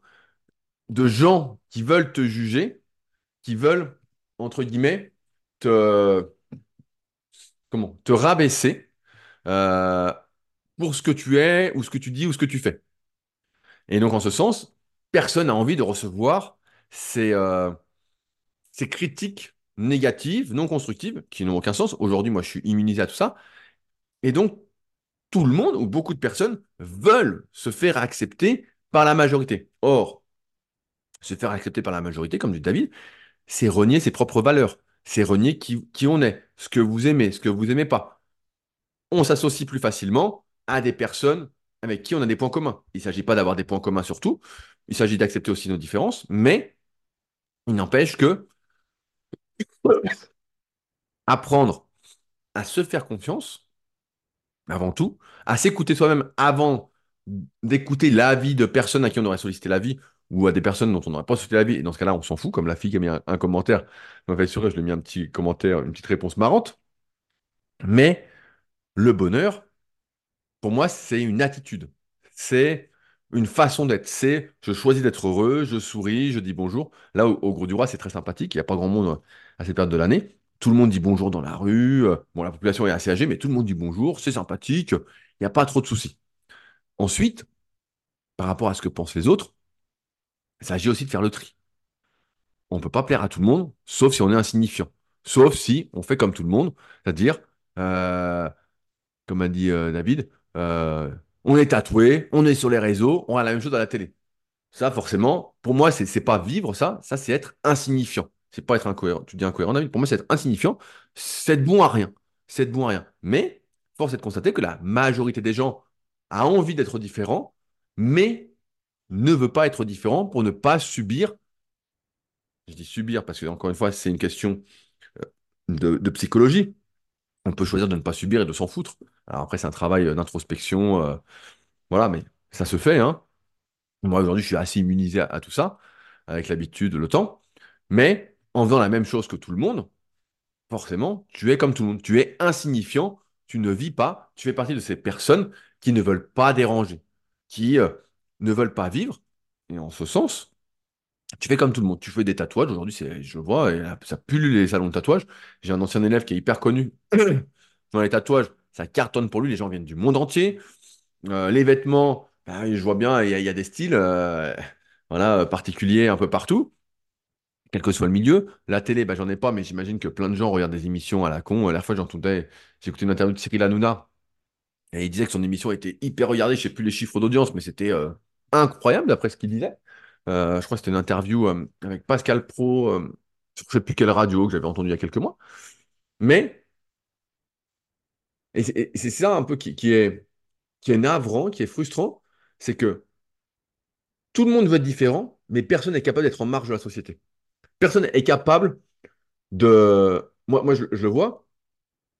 de gens qui veulent te juger, qui veulent, entre guillemets, te, comment, te rabaisser euh, pour ce que tu es, ou ce que tu dis, ou ce que tu fais. Et donc, en ce sens, personne n'a envie de recevoir ces, euh, ces critiques négatives, non constructives, qui n'ont aucun sens. Aujourd'hui, moi, je suis immunisé à tout ça. Et donc, tout le monde, ou beaucoup de personnes, veulent se faire accepter par la majorité. Or, se faire accepter par la majorité, comme dit David, c'est renier ses propres valeurs. C'est renier qui, qui on est, ce que vous aimez, ce que vous aimez pas. On s'associe plus facilement à des personnes avec qui on a des points communs. Il ne s'agit pas d'avoir des points communs surtout, il s'agit d'accepter aussi nos différences, mais il n'empêche que apprendre à se faire confiance, avant tout, à s'écouter soi-même avant d'écouter l'avis de personnes à qui on aurait sollicité l'avis ou à des personnes dont on n'aurait pas sollicité l'avis. Et dans ce cas-là, on s'en fout, comme la fille qui a mis un, commentaire. Je sourire, je lui ai mis un petit commentaire, une petite réponse marrante. Mais le bonheur, pour moi, c'est une attitude. C'est une façon d'être. C'est je choisis d'être heureux, je souris, je dis bonjour. Là, au, Gros du Roi, c'est très sympathique. Il n'y a pas grand monde à cette période de l'année. Tout le monde dit bonjour dans la rue. Euh, Bon, la population est assez âgée, mais tout le monde dit bonjour. C'est sympathique. Il n'y a pas trop de soucis. Ensuite, par rapport à ce que pensent les autres, il s'agit aussi de faire le tri. On ne peut pas plaire à tout le monde, sauf si on est insignifiant. Sauf si on fait comme tout le monde, c'est-à-dire, euh, comme a dit euh, David, euh, on est tatoué, on est sur les réseaux, on a la même chose à la télé. Ça, forcément, pour moi, c'est pas vivre ça, ça, c'est être insignifiant. C'est pas être incohérent. Tu dis incohérent, David, pour moi, c'est être insignifiant, c'est être bon à rien. C'est être bon à rien. Mais, force est de constater que la majorité des gens a envie d'être différent, mais ne veut pas être différent pour ne pas subir. Je dis subir parce que, encore une fois, c'est une question euh, de psychologie. On peut choisir de ne pas subir et de s'en foutre. Alors après, c'est un travail euh, d'introspection, euh, voilà, mais ça se fait, hein. Moi, aujourd'hui, je suis assez immunisé à, tout ça, avec l'habitude, le temps. Mais en faisant la même chose que tout le monde, forcément, tu es comme tout le monde. Tu es insignifiant, tu ne vis pas, tu fais partie de ces personnes qui ne veulent pas déranger, qui euh, ne veulent pas vivre. Et en ce sens, tu fais comme tout le monde. Tu fais des tatouages. Aujourd'hui, c'est, je vois, ça pullule les salons de tatouage. J'ai un ancien élève qui est hyper connu dans les tatouages. Ça cartonne pour lui. Les gens viennent du monde entier. Euh, les vêtements, bah, je vois bien, il y, a des styles euh, voilà, particuliers un peu partout, quel que soit le milieu. La télé, bah, j'en ai pas, mais j'imagine que plein de gens regardent des émissions à la con. La fois, j'entendais, j'ai écouté une interview de Cyril Hanouna, et il disait que son émission était hyper regardée. Je sais plus les chiffres d'audience, mais c'était euh, incroyable d'après ce qu'il disait. Je crois que c'était une interview avec Pascal Pro, sur je sais plus quelle radio que j'avais entendu il y a quelques mois. Mais, et c'est ça un peu qui, est, qui est navrant, qui est frustrant, c'est que tout le monde veut être différent, mais personne n'est capable d'être en marge de la société. Personne n'est capable de... Moi, moi je, le vois,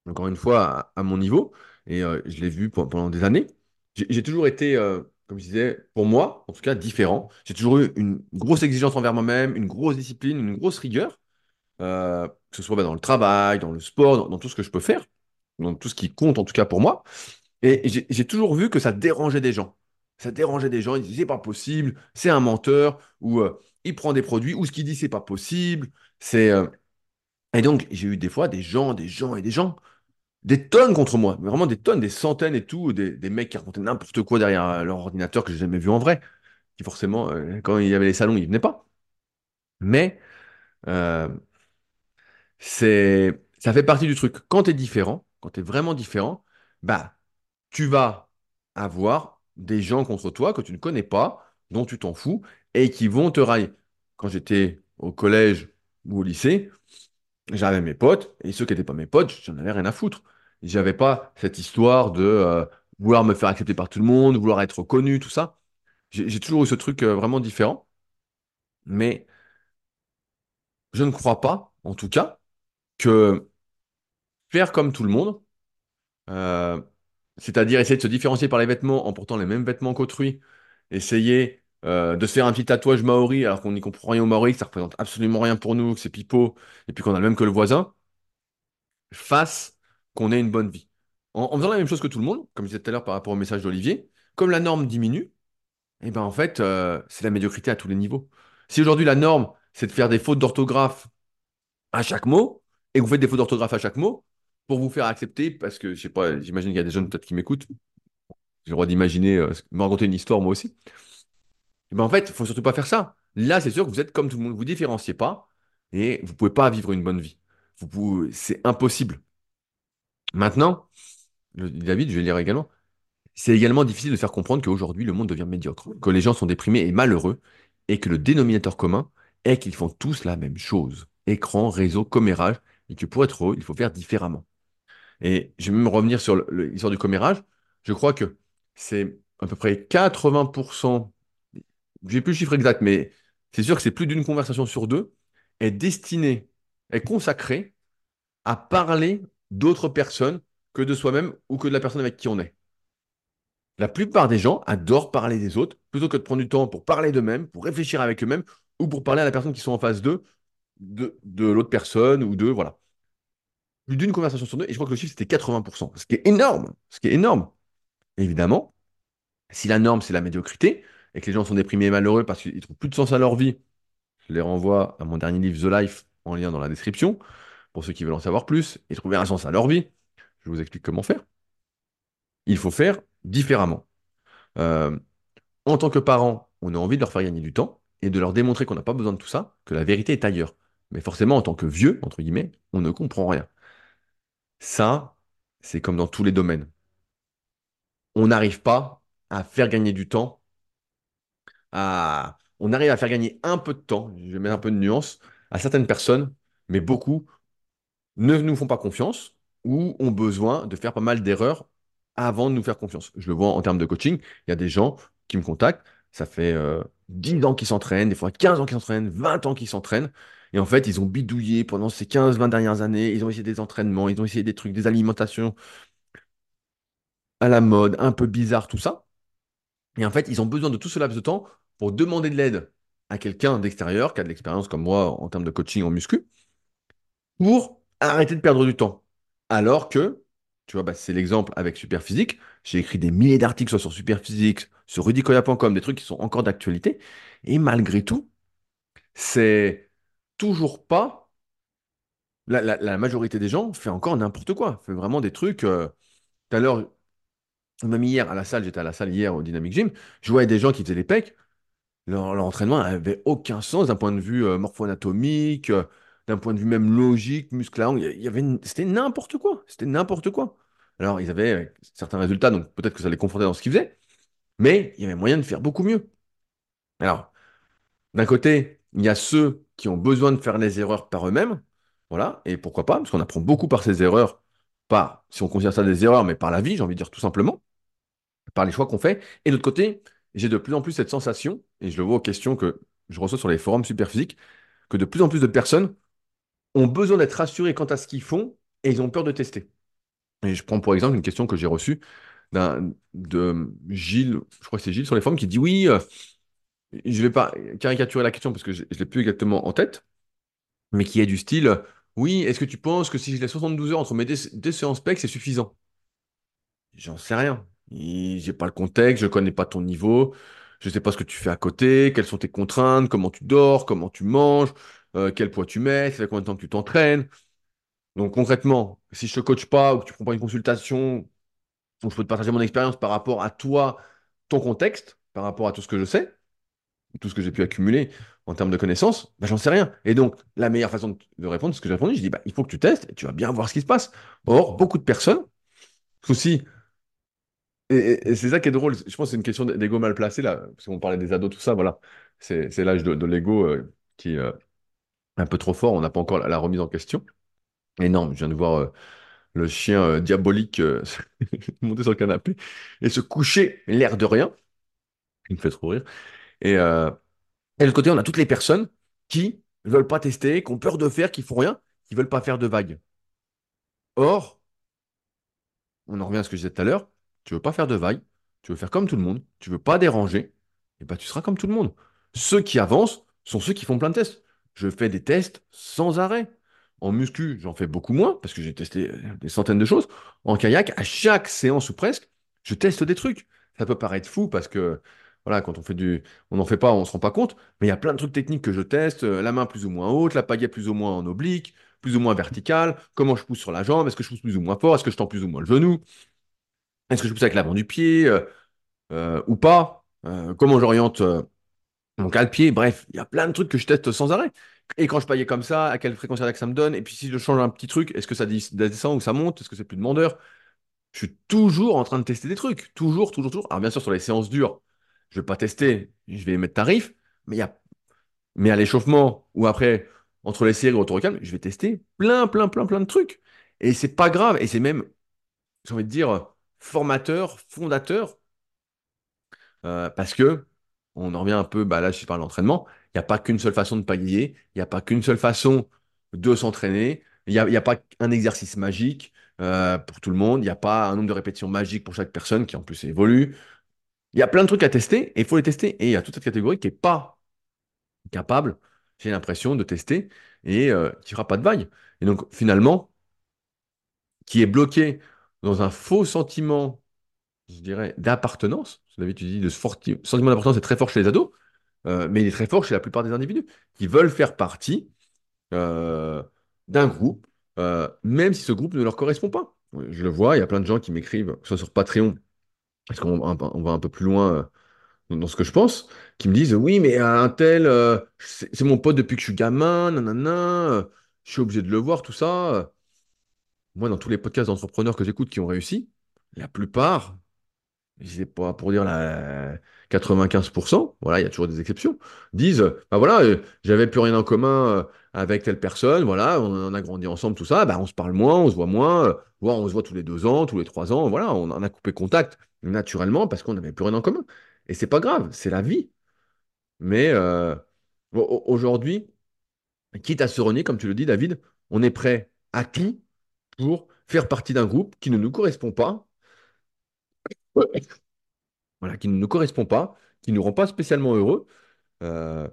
encore une fois, à, mon niveau, et euh, je l'ai vu pe- pendant des années. J'ai toujours été, euh, comme je disais, pour moi, en tout cas, différent. J'ai toujours eu une grosse exigence envers moi-même, une grosse discipline, une grosse rigueur, euh, que ce soit bah, dans le travail, dans le sport, dans tout ce que je peux faire, dans tout ce qui compte, en tout cas pour moi. Et j'ai toujours vu que ça dérangeait des gens. Ça dérangeait des gens. Ils disaient, c'est pas possible, c'est un menteur, ou euh, il prend des produits, ou ce qu'il dit, c'est pas possible. C'est, euh, Et donc, j'ai eu des fois des gens, des gens et des gens des tonnes contre moi, mais vraiment des tonnes, des centaines et tout, des, des mecs qui racontaient n'importe quoi derrière euh, leur ordinateur que j'ai jamais vu en vrai, qui forcément, quand il y avait les salons, ils venaient pas. Mais ça fait partie du truc. Quand tu es différent, quand tu es vraiment différent, bah, tu vas avoir des gens contre toi que tu ne connais pas, dont tu t'en fous, et qui vont te railler. Quand j'étais au collège ou au lycée, J'avais mes potes, et ceux qui n'étaient pas mes potes, j'en avais rien à foutre. J'avais pas cette histoire de euh, vouloir me faire accepter par tout le monde, vouloir être connu, tout ça. J'ai toujours eu ce truc euh, vraiment différent, mais je ne crois pas, en tout cas, que faire comme tout le monde, euh, c'est-à-dire essayer de se différencier par les vêtements en portant les mêmes vêtements qu'autrui, essayer euh, de se faire un petit tatouage maori alors qu'on n'y comprend rien au maori, que ça représente absolument rien pour nous, que c'est pipeau, et puis qu'on a le même que le voisin, fasse qu'on ait une bonne vie. en, faisant la même chose que tout le monde, comme je disais tout à l'heure par rapport au message d'Olivier, comme la norme diminue, et ben en fait, euh, c'est la médiocrité à tous les niveaux. Si aujourd'hui la norme, c'est de faire des fautes d'orthographe à chaque mot, et que vous faites des fautes d'orthographe à chaque mot, pour vous faire accepter, parce que je sais pas, j'imagine qu'il y a des jeunes peut-être qui m'écoutent, j'ai le droit d'imaginer, euh, me raconter une histoire moi aussi. Ben en fait, il faut surtout pas faire ça. Là, c'est sûr que vous êtes comme tout le monde, vous différenciez pas, et vous pouvez pas vivre une bonne vie. Vous pouvez, c'est impossible. Maintenant, David, je vais lire également. C'est également difficile de faire comprendre qu'aujourd'hui, le monde devient médiocre, que les gens sont déprimés et malheureux, et que le dénominateur commun est qu'ils font tous la même chose. Écran, réseau, commérage, et que pour être heureux, il faut faire différemment. Et je vais même revenir sur l'histoire du commérage. Je crois que c'est à peu près 80%, j'ai plus le chiffre exact, mais c'est sûr que c'est plus d'une conversation sur deux, est destinée, est consacrée à parler d'autres personnes que de soi-même ou que de la personne avec qui on est. La plupart des gens adorent parler des autres plutôt que de prendre du temps pour parler d'eux-mêmes, pour réfléchir avec eux-mêmes ou pour parler à la personne qui sont en face d'eux, de, de l'autre personne ou de, voilà. Plus d'une conversation sur deux, et je crois que le chiffre c'était 80%, ce qui est énorme, ce qui est énorme. Évidemment, si la norme c'est la médiocrité et que les gens sont déprimés et malheureux parce qu'ils trouvent plus de sens à leur vie, je les renvoie à mon dernier livre The Life en lien dans la description pour ceux qui veulent en savoir plus et trouver un sens à leur vie. Je vous explique comment faire. Il faut faire différemment. Euh, en tant que parent, on a envie de leur faire gagner du temps et de leur démontrer qu'on n'a pas besoin de tout ça, que la vérité est ailleurs. Mais forcément, en tant que vieux, entre guillemets, on ne comprend rien. Ça, c'est comme dans tous les domaines. On n'arrive pas à faire gagner du temps, on arrive à faire gagner un peu de temps, je vais mettre un peu de nuance, à certaines personnes, mais beaucoup ne nous font pas confiance ou ont besoin de faire pas mal d'erreurs avant de nous faire confiance. Je le vois en termes de coaching, il y a des gens qui me contactent, ça fait euh, 10 ans qu'ils s'entraînent, des fois 15 ans qu'ils s'entraînent, 20 ans qu'ils s'entraînent, et en fait, ils ont bidouillé pendant ces 15-20 dernières années, ils ont essayé des entraînements, ils ont essayé des trucs, des alimentations à la mode, un peu bizarre, tout ça. Et en fait, ils ont besoin de tout ce laps de temps pour demander de l'aide à quelqu'un d'extérieur qui a de l'expérience comme moi en termes de coaching en muscu, pour arrêter de perdre du temps. Alors que, tu vois, bah, c'est l'exemple avec Superphysique. J'ai écrit des milliers d'articles soit sur Superphysique, sur rudicoya.com, des trucs qui sont encore d'actualité. Et malgré tout, c'est toujours pas. La, majorité des gens fait encore n'importe quoi. Fait vraiment des trucs. euh, Tout à l'heure, même hier à la salle, j'étais à la salle hier au Dynamic Gym, je voyais des gens qui faisaient les pecs. Leur, entraînement n'avait aucun sens d'un point de vue euh, morpho-anatomique, euh, d'un point de vue même logique, musculaire. Il y avait, c'était n'importe quoi. C'était n'importe quoi. Alors, ils avaient euh, certains résultats, donc peut-être que ça les confortait dans ce qu'ils faisaient, mais il y avait moyen de faire beaucoup mieux. Alors, d'un côté, il y a ceux qui ont besoin de faire les erreurs par eux-mêmes, voilà, et pourquoi pas, parce qu'on apprend beaucoup par ces erreurs, pas, si on considère ça des erreurs, mais par la vie, j'ai envie de dire tout simplement par les choix qu'on fait. Et de l'autre côté, j'ai de plus en plus cette sensation, et je le vois aux questions que je reçois sur les forums superphysiques, que de plus en plus de personnes ont besoin d'être rassurées quant à ce qu'ils font et ils ont peur de tester. Et je prends pour exemple une question que j'ai reçue de Gilles, je crois que c'est Gilles sur les forums, qui dit oui, euh, je vais pas caricaturer la question parce que je ne l'ai plus exactement en tête, mais qui est du style, oui, est-ce que tu penses que si je laisse 72 heures entre mes deux, séances PEC, c'est suffisant? J'en sais rien. J'ai pas le contexte, je connais pas ton niveau, je sais pas ce que tu fais à côté, quelles sont tes contraintes, comment tu dors, comment tu manges, euh, quel poids tu mets, ça fait combien de temps que tu t'entraînes. Donc concrètement, si je te coach pas ou que tu prends pas une consultation, où je peux te partager mon expérience par rapport à toi, ton contexte, par rapport à tout ce que je sais, tout ce que j'ai pu accumuler en termes de connaissances, bah, j'en sais rien. Et donc, la meilleure façon de de répondre, c'est ce que j'ai répondu, je dis, bah, il faut que tu testes et tu vas bien voir ce qui se passe. Or, beaucoup de personnes, aussi Et, et- et c'est ça qui est drôle. Je pense que c'est une question d'ego mal placé, là, parce qu'on parlait des ados, tout ça, voilà. C'est l'âge de, de l'ego euh, qui est euh, un peu trop fort. On n'a pas encore la, la remise en question. Et non, je viens de voir euh, le chien diabolique monter sur le canapé et se coucher, l'air de rien. Il me fait trop rire. Et, euh, côté, on a toutes les personnes qui ne veulent pas tester, qui ont peur de faire, qui font rien, qui veulent pas faire de vagues. Or, on en revient à ce que je disais tout à l'heure, tu veux pas faire de vagues, tu veux faire comme tout le monde, tu veux pas déranger, et bah tu seras comme tout le monde. Ceux qui avancent sont ceux qui font plein de tests. Je fais des tests sans arrêt. En muscu, j'en fais beaucoup moins parce que j'ai testé euh, des centaines de choses. En kayak, à chaque séance ou presque, je teste des trucs. Ça peut paraître fou parce que voilà, quand on fait du, on n'en fait pas, on se rend pas compte. Mais il y a plein de trucs techniques que je teste. euh, La main plus ou moins haute, la pagaie plus ou moins en oblique, plus ou moins verticale. Comment je pousse sur la jambe? Est-ce que je pousse plus ou moins fort? Est-ce que je tends plus ou moins le genou? Est-ce que je pousse avec l'avant du pied euh, euh, ou pas? Comment j'oriente mon cale-pied? Bref, il y a plein de trucs que je teste sans arrêt. Et quand je paillais comme ça, à quelle fréquence cardiaque ça me donne? Et puis si je change un petit truc, est-ce que ça descend ou ça monte? Est-ce que c'est plus demandeur? Je suis toujours en train de tester des trucs. Toujours, toujours, toujours. Alors bien sûr, sur les séances dures, je vais pas tester, je vais mettre tarif, mais à l'échauffement ou après, entre les séries et retour au calme, je vais tester plein, plein, plein, plein de trucs. Et c'est pas grave. Et c'est même, j'ai envie de dire, formateur, fondateur, euh, parce que on en revient un peu, bah là, je parle d'entraînement. Il n'y a pas qu'une seule façon de pagayer. Il n'y a pas qu'une seule façon de s'entraîner. Il n'y a pas un exercice magique euh, pour tout le monde. Il n'y a pas un nombre de répétitions magiques pour chaque personne qui en plus évolue. Il y a plein de trucs à tester et il faut les tester. Et il y a toute cette catégorie qui n'est pas capable, j'ai l'impression, de tester et euh, qui fera pas de vague. Et donc, finalement, qui est bloqué dans un faux sentiment, je dirais, d'appartenance. David, tu dis, le sentiment d'appartenance est très fort chez les ados, euh, mais il est très fort chez la plupart des individus qui veulent faire partie euh, d'un groupe, même si ce groupe ne leur correspond pas. Je le vois, il y a plein de gens qui m'écrivent, ce soit sur Patreon, parce qu'on on va un peu plus loin euh, dans ce que je pense, qui me disent oui, mais un tel, euh, c'est mon pote depuis que je suis gamin, nanana, euh, je suis obligé de le voir, tout ça. Moi, dans tous les podcasts d'entrepreneurs que j'écoute qui ont réussi, la plupart, je sais pas pour dire la 95%, voilà, il y a toujours des exceptions, disent bah voilà, j'avais plus rien en commun avec telle personne, voilà, on, a grandi ensemble, tout ça, bah on se parle moins, on se voit moins, voire on se voit tous les deux ans, tous les trois ans, voilà, on en a coupé contact naturellement parce qu'on n'avait plus rien en commun. Et c'est pas grave, c'est la vie. Mais euh, au- au- aujourd'hui, quitte à se renier, comme tu le dis, David, on est prêt à tout pour faire partie d'un groupe qui ne nous correspond pas, voilà, qui ne nous correspond pas, qui ne nous rend pas spécialement heureux, euh,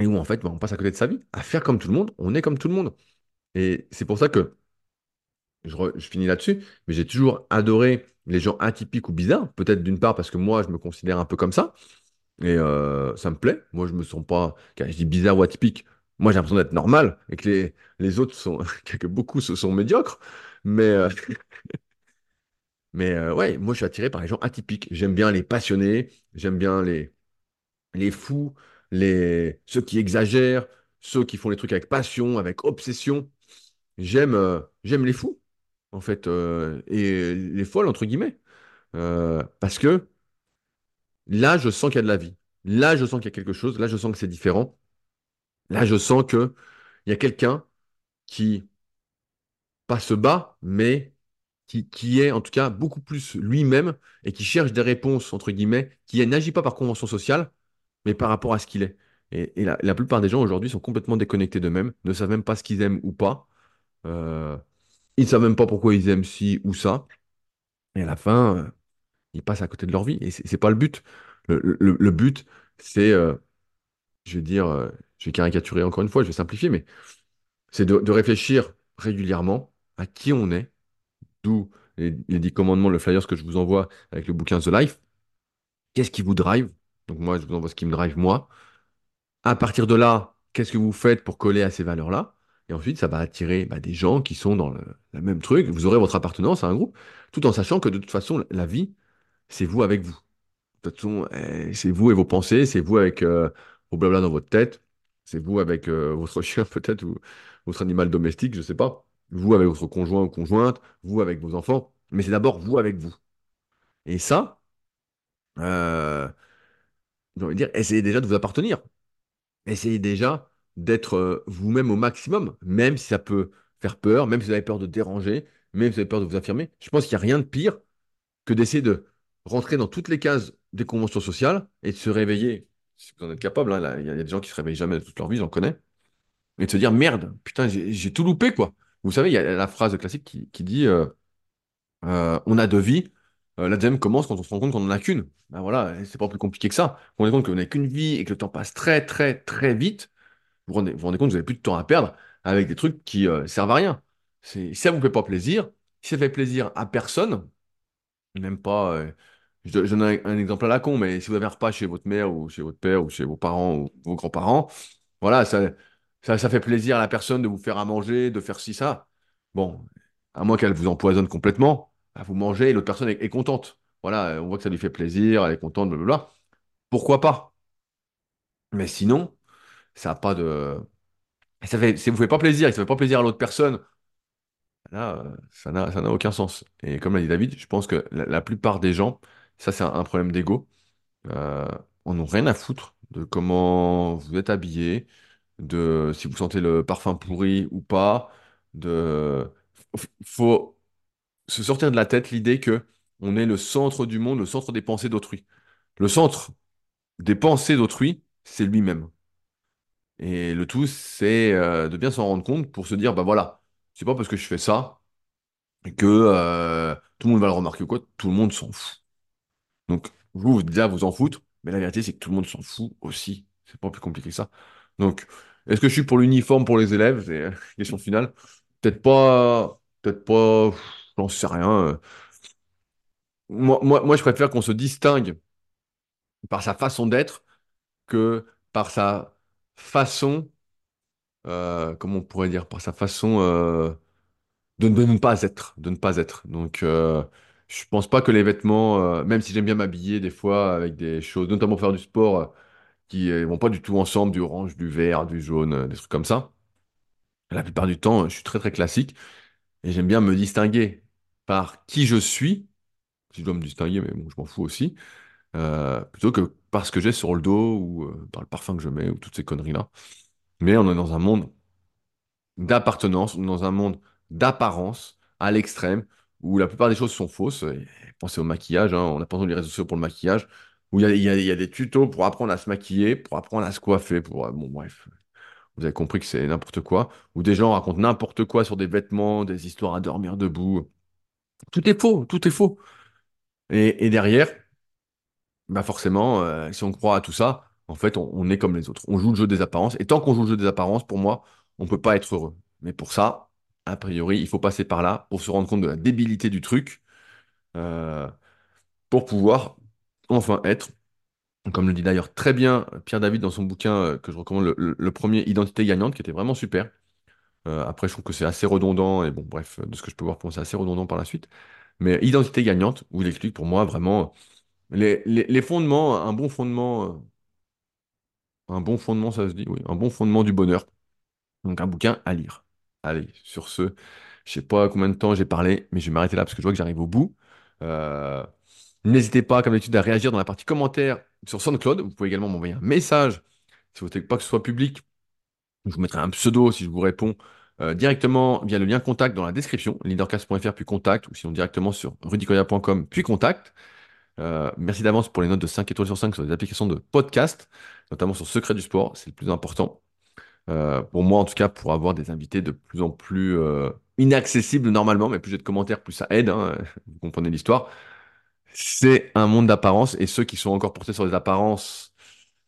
et où en fait, bah, on passe à côté de sa vie. À faire comme tout le monde, on est comme tout le monde. Et c'est pour ça que je, finis là-dessus, mais j'ai toujours adoré les gens atypiques ou bizarres, peut-être d'une part parce que moi, je me considère un peu comme ça, et euh, ça me plaît. Moi, je me sens pas, quand je dis bizarre ou atypique, moi, j'ai l'impression d'être normal, et que les, les autres sont, que beaucoup se sont médiocres, mais, euh, Mais euh, ouais, moi je suis attiré par les gens atypiques. J'aime bien les passionnés, j'aime bien les, les fous, les, ceux qui exagèrent, ceux qui font les trucs avec passion, avec obsession. J'aime j'aime les fous, en fait, euh, et les folles, entre guillemets. Euh, parce que là, je sens qu'il y a de la vie. Là, je sens qu'il y a quelque chose. Là, je sens que c'est différent. Là, je sens que il y a quelqu'un qui, pas se bat, mais qui, est en tout cas beaucoup plus lui-même et qui cherche des réponses, entre guillemets, qui n'agit pas par convention sociale, mais par rapport à ce qu'il est. Et, la plupart des gens aujourd'hui sont complètement déconnectés d'eux-mêmes, ne savent même pas ce qu'ils aiment ou pas. Euh, ils ne savent même pas pourquoi ils aiment ci ou ça. Et à la fin, euh, ils passent à côté de leur vie. Et c'est pas le but. Le, but, c'est, euh, je vais dire, euh, je vais caricaturer encore une fois, je vais simplifier, mais c'est de, de réfléchir régulièrement à qui on est, d'où les, les 10 commandements, le flyer que je vous envoie avec le bouquin The Life. Qu'est-ce qui vous drive? Donc moi, je vous envoie ce qui me drive moi. À partir de là, qu'est-ce que vous faites pour coller à ces valeurs-là? Et ensuite, ça va attirer bah, des gens qui sont dans le, même truc. Vous aurez votre appartenance à un groupe, tout en sachant que de toute façon, la vie, c'est vous avec vous. De toute façon, eh, c'est vous et vos pensées, c'est vous avec euh, vos blabla dans votre tête, c'est vous avec euh, votre chien peut-être ou votre animal domestique, je sais pas. Vous avec votre conjoint ou conjointe, vous avec vos enfants. Mais c'est d'abord vous avec vous. Et ça, euh, j'ai envie de dire, essayez déjà de vous appartenir. Essayez déjà d'être euh, vous-même au maximum, même si ça peut faire peur, même si vous avez peur de déranger, même si vous avez peur de vous affirmer. Je pense qu'il n'y a rien de pire que d'essayer de rentrer dans toutes les cases des conventions sociales et de se réveiller, si vous en êtes capable, hein, il y, a des gens qui se réveillent jamais de toute leur vie, j'en connais, et de se dire merde, putain, j'ai tout loupé, quoi. Vous savez, il y a la phrase classique qui, dit euh, euh, on a deux vies, la deuxième commence quand on se rend compte qu'on n'en a qu'une. Ben voilà, c'est pas plus compliqué que ça. Vous vous rendez compte qu'on n'a qu'une vie et que le temps passe très, très, très vite. Vous rendez, vous rendez compte que vous n'avez plus de temps à perdre. avec des trucs qui euh, servent à rien. Si ça vous fait pas plaisir, si ça fait plaisir à personne, même pas. euh, je, je donne un, exemple à la con, mais si vous avez un repas chez votre mère ou chez votre père ou chez vos parents ou vos grands-parents, voilà, ça, ça, ça fait plaisir à la personne de vous faire à manger, de faire ci, ça. Bon, à moins qu'elle vous empoisonne complètement, bah, vous mangez et l'autre personne est, est contente. Voilà, on voit que ça lui fait plaisir, elle est contente, blablabla. Pourquoi pas? Mais sinon, ça n'a pas de. Ça fait, vous ne faites pas plaisir ça ne fait pas plaisir à l'autre personne, là, euh, ça n'a, n'a aucun sens. Et comme l'a dit David, je pense que la, plupart des gens, ça c'est un, problème d'ego, euh, en ont rien à foutre de comment vous êtes habillé, de si vous sentez le parfum pourri ou pas, de... Faut se sortir de la tête l'idée que on est le centre du monde, le centre des pensées d'autrui. Le centre des pensées d'autrui, c'est lui-même. Et le tout, c'est euh, de bien s'en rendre compte pour se dire, bah voilà, c'est pas parce que je fais ça que euh, tout le monde va le remarquer ou quoi, tout le monde s'en fout. Donc, vous, déjà vous en foutre, mais la vérité, c'est que tout le monde s'en fout aussi. C'est pas plus compliqué que ça. Donc, est-ce que je suis pour l'uniforme pour les élèves? C'est la question finale. Peut-être pas, peut-être pas, j'en sais rien. euh. Moi, moi, moi, je préfère qu'on se distingue par sa façon d'être que par sa façon, euh, comment on pourrait dire, par sa façon euh, de, ne pas être, de ne pas être. Donc, euh, je pense pas que les vêtements, euh, même si j'aime bien m'habiller des fois avec des choses, notamment faire du sport, qui euh, vont pas du tout ensemble, du orange, du vert, du jaune, des trucs comme ça. La plupart du temps, je suis très très classique et j'aime bien me distinguer par qui je suis, si je dois me distinguer, mais bon, je m'en fous aussi, plutôt que par ce que j'ai sur le dos ou euh, par le parfum que je mets ou toutes ces conneries-là. Mais on est dans un monde d'appartenance, dans un monde d'apparence à l'extrême, où la plupart des choses sont fausses. Pensez au maquillage, hein, on a pas besoin les réseaux sociaux pour le maquillage, où il y a, des tutos pour apprendre à se maquiller, pour apprendre à se coiffer, pour... euh, Bon, bref, vous avez compris que c'est n'importe quoi, où des gens racontent n'importe quoi sur des vêtements, des histoires à dormir debout. Tout est faux, tout est faux. Et derrière, bah forcément, euh, si on croit à tout ça, en fait, on, on est comme les autres. On joue le jeu des apparences. Et tant qu'on joue le jeu des apparences, pour moi, on peut pas être heureux. Mais pour ça, a priori, il faut passer par là pour se rendre compte de la débilité du truc, euh, pour pouvoir enfin être, comme le dit d'ailleurs très bien Pierre David dans son bouquin euh, que je recommande, le, le- premier Identité gagnante, qui était vraiment super. Après, je trouve que c'est assez redondant, et bon, bref, de ce que je peux voir, c'est assez redondant par la suite. Mais Identité gagnante, où il explique pour moi vraiment les, les- fondements, un bon fondement. euh, Un bon fondement, ça se dit, oui. Un bon fondement du bonheur. Donc un bouquin à lire. Allez, sur ce, je sais pas combien de temps j'ai parlé, mais je vais m'arrêter là parce que je vois que j'arrive au bout. Euh, n'hésitez pas, comme d'habitude, à réagir dans la partie commentaires sur SoundCloud. Vous pouvez également m'envoyer un message si vous ne voulez pas que ce soit public. Je vous mettrai un pseudo si je vous réponds euh, directement via le lien contact dans la description, leadercast.fr puis contact, ou sinon directement sur rudicoya.com puis contact. Euh, merci d'avance pour les notes de 5 étoiles sur 5 sur les applications de podcast, notamment sur Secret du Sport, c'est le plus important. Euh, pour moi, en tout cas, pour avoir des invités de plus en plus euh, inaccessibles normalement, mais plus j'ai de commentaires, plus ça aide, hein, vous comprenez l'histoire. C'est un monde d'apparence, et ceux qui sont encore portés sur des apparences,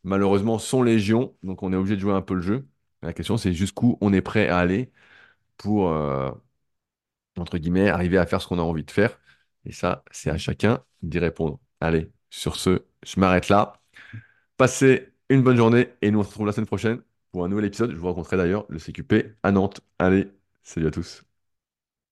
malheureusement, sont légion, donc on est obligé de jouer un peu le jeu. La question, c'est jusqu'où on est prêt à aller pour, entre guillemets, arriver à faire ce qu'on a envie de faire. Et ça, c'est à chacun d'y répondre. Allez, sur ce, je m'arrête là. Passez une bonne journée et nous on se retrouve la semaine prochaine pour un nouvel épisode. Je vous rencontrerai d'ailleurs le CQP à Nantes. Allez, salut à tous.